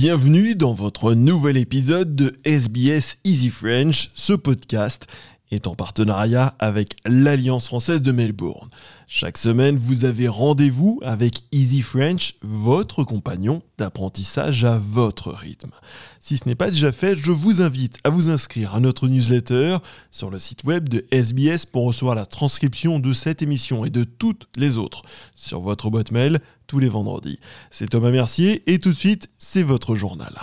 Bienvenue dans votre nouvel épisode de SBS Easy French. Ce podcast est en partenariat avec l'Alliance française de Melbourne. Chaque semaine, vous avez rendez-vous avec Easy French, votre compagnon d'apprentissage à votre rythme. Si ce n'est pas déjà fait, je vous invite à vous inscrire à notre newsletter sur le site web de SBS pour recevoir la transcription de cette émission et de toutes les autres sur votre boîte mail tous les vendredis. C'est Thomas Mercier et tout de suite, c'est votre journal.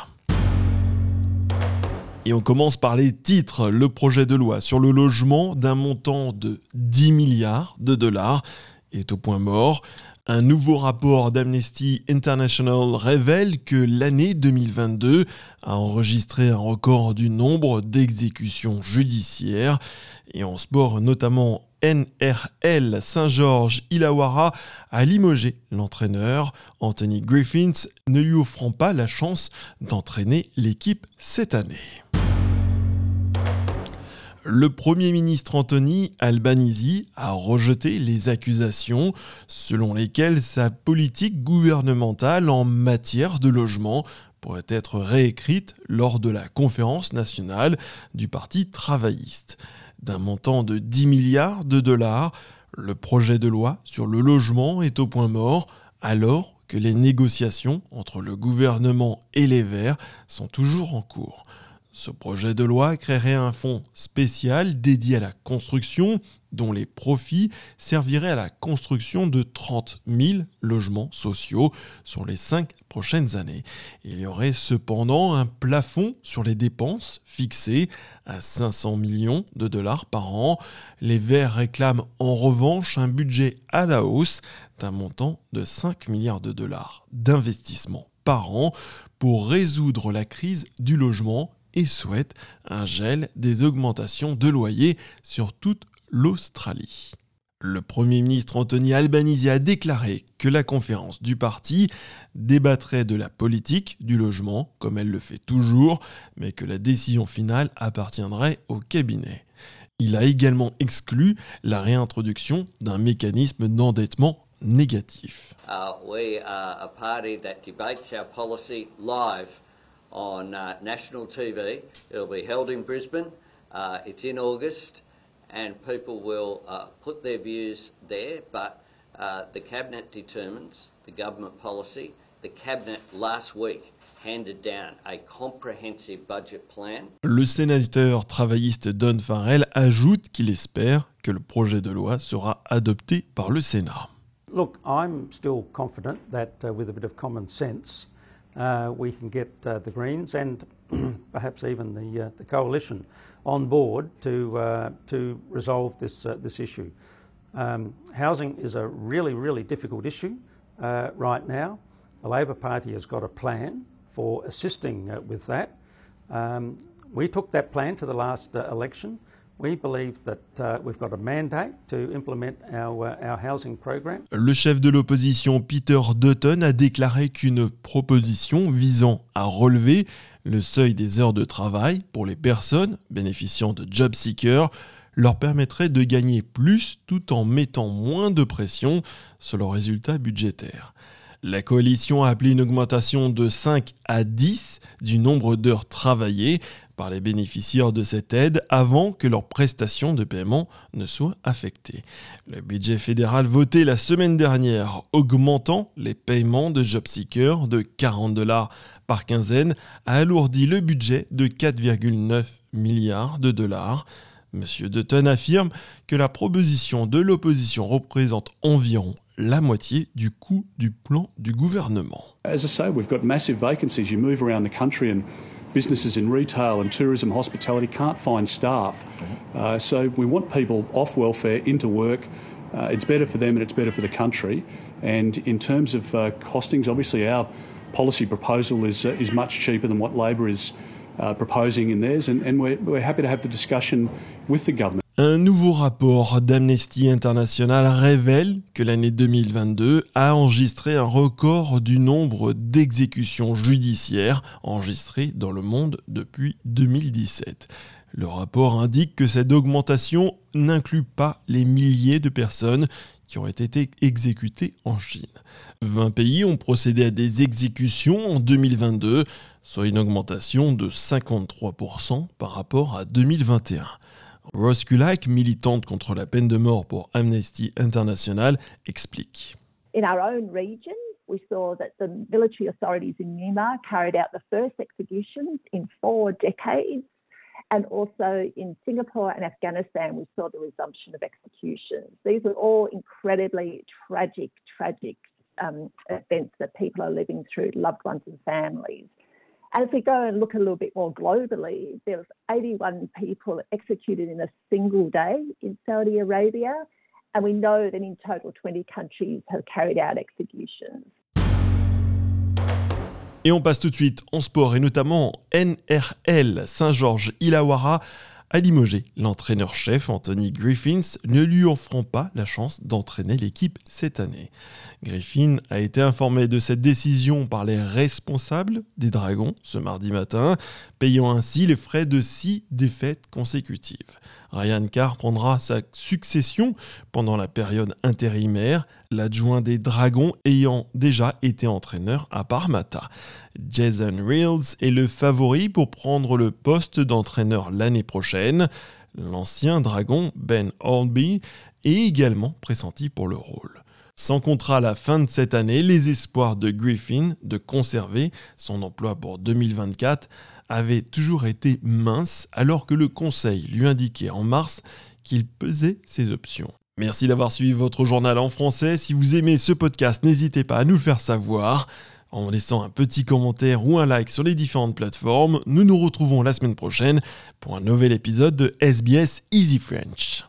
Et on commence par les titres. Le projet de loi sur le logement d'un montant de 10 milliards de dollars est au point mort. Un nouveau rapport d'Amnesty International révèle que l'année 2022 a enregistré un record du nombre d'exécutions judiciaires. Et en sport, notamment NRL Saint-Georges Illawarra a limogé l'entraîneur. Anthony Griffiths ne lui offrant pas la chance d'entraîner l'équipe cette année le Premier ministre Anthony Albanese a rejeté les accusations selon lesquelles sa politique gouvernementale en matière de logement pourrait être réécrite lors de la conférence nationale du Parti travailliste. D'un montant de 10 milliards de dollars, le projet de loi sur le logement est au point mort alors que les négociations entre le gouvernement et les Verts sont toujours en cours. Ce projet de loi créerait un fonds spécial dédié à la construction dont les profits serviraient à la construction de 30 000 logements sociaux sur les cinq prochaines années. Il y aurait cependant un plafond sur les dépenses fixé à 500 millions de dollars par an. Les Verts réclament en revanche un budget à la hausse d'un montant de 5 milliards de dollars d'investissement par an pour résoudre la crise du logement et souhaite un gel des augmentations de loyers sur toute l'Australie. Le Premier ministre Anthony Albanese a déclaré que la conférence du parti débattrait de la politique du logement, comme elle le fait toujours, mais que la décision finale appartiendrait au cabinet. Il a également exclu la réintroduction d'un mécanisme d'endettement négatif. Uh, live on uh, national TV. It'll be held in Brisbane. Uh, it's in August, and people will uh, put their views there. But uh, the cabinet determines the government policy. The cabinet last week handed down a comprehensive budget plan. Le sénateur travailliste Don Farrell ajoute qu'il espère que le projet de loi sera adopté par le Sénat. Look, I'm still confident that uh, with a bit of common sense, uh, we can get uh, the Greens and perhaps even the, uh, the coalition on board to, uh, to resolve this, uh, this issue. Um, housing is a really, really difficult issue uh, right now. The Labor Party has got a plan for assisting with that. Um, we took that plan to the last election. Le chef de l'opposition Peter Dutton a déclaré qu'une proposition visant à relever le seuil des heures de travail pour les personnes bénéficiant de job seekers leur permettrait de gagner plus tout en mettant moins de pression sur leurs résultats budgétaires. La coalition a appelé une augmentation de 5 à 10 du nombre d'heures travaillées par les bénéficiaires de cette aide avant que leurs prestations de paiement ne soient affectées. Le budget fédéral voté la semaine dernière augmentant les paiements de JobSeeker de 40 dollars par quinzaine a alourdi le budget de 4,9 milliards de dollars. Monsieur Dutton affirme que la proposition de l'opposition représente environ la moitié du coût du plan du gouvernement. As I say, we've got massive vacancies. You move around the country and businesses in retail and tourism, hospitality can't find staff. Uh, so we want people off welfare into work. Uh, it's better for them and it's better for the country. And in terms of uh, costings, obviously our policy proposal is, uh, is much cheaper than what Labor is uh, proposing in theirs. And, and we're, we're happy to have the discussion with the government. Un nouveau rapport d'Amnesty International révèle que l'année 2022 a enregistré un record du nombre d'exécutions judiciaires enregistrées dans le monde depuis 2017. Le rapport indique que cette augmentation n'inclut pas les milliers de personnes qui auraient été exécutées en Chine. 20 pays ont procédé à des exécutions en 2022, soit une augmentation de 53% par rapport à 2021. Rose Kulak, militante contre la peine de mort pour Amnesty International, explique. In our own region, we saw that the military authorities in Myanmar carried out the first executions in four decades. And also in Singapore and Afghanistan, we saw the resumption of executions. These are all incredibly tragic, tragic um, events that people are living through, loved ones and families. If we go and look a little bit more globally, there was 81 people executed in a single day in Saudi Arabia. And we know that in total 20 countries have carried out executions. Et on passe tout de suite en sport et notamment NRL Saint-Georges Illawarra limogé l'entraîneur-chef Anthony Griffiths, ne lui offrant pas la chance d'entraîner l'équipe cette année. Griffin a été informé de cette décision par les responsables des Dragons ce mardi matin, payant ainsi les frais de six défaites consécutives. Ryan Carr prendra sa succession pendant la période intérimaire, l'adjoint des Dragons ayant déjà été entraîneur à Parmata. Jason Reels est le favori pour prendre le poste d'entraîneur l'année prochaine. L'ancien dragon Ben Hornby est également pressenti pour le rôle. Sans contrat à la fin de cette année, les espoirs de Griffin de conserver son emploi pour 2024 avaient toujours été minces alors que le Conseil lui indiquait en mars qu'il pesait ses options. Merci d'avoir suivi votre journal en français. Si vous aimez ce podcast, n'hésitez pas à nous le faire savoir en laissant un petit commentaire ou un like sur les différentes plateformes. Nous nous retrouvons la semaine prochaine pour un nouvel épisode de SBS Easy French.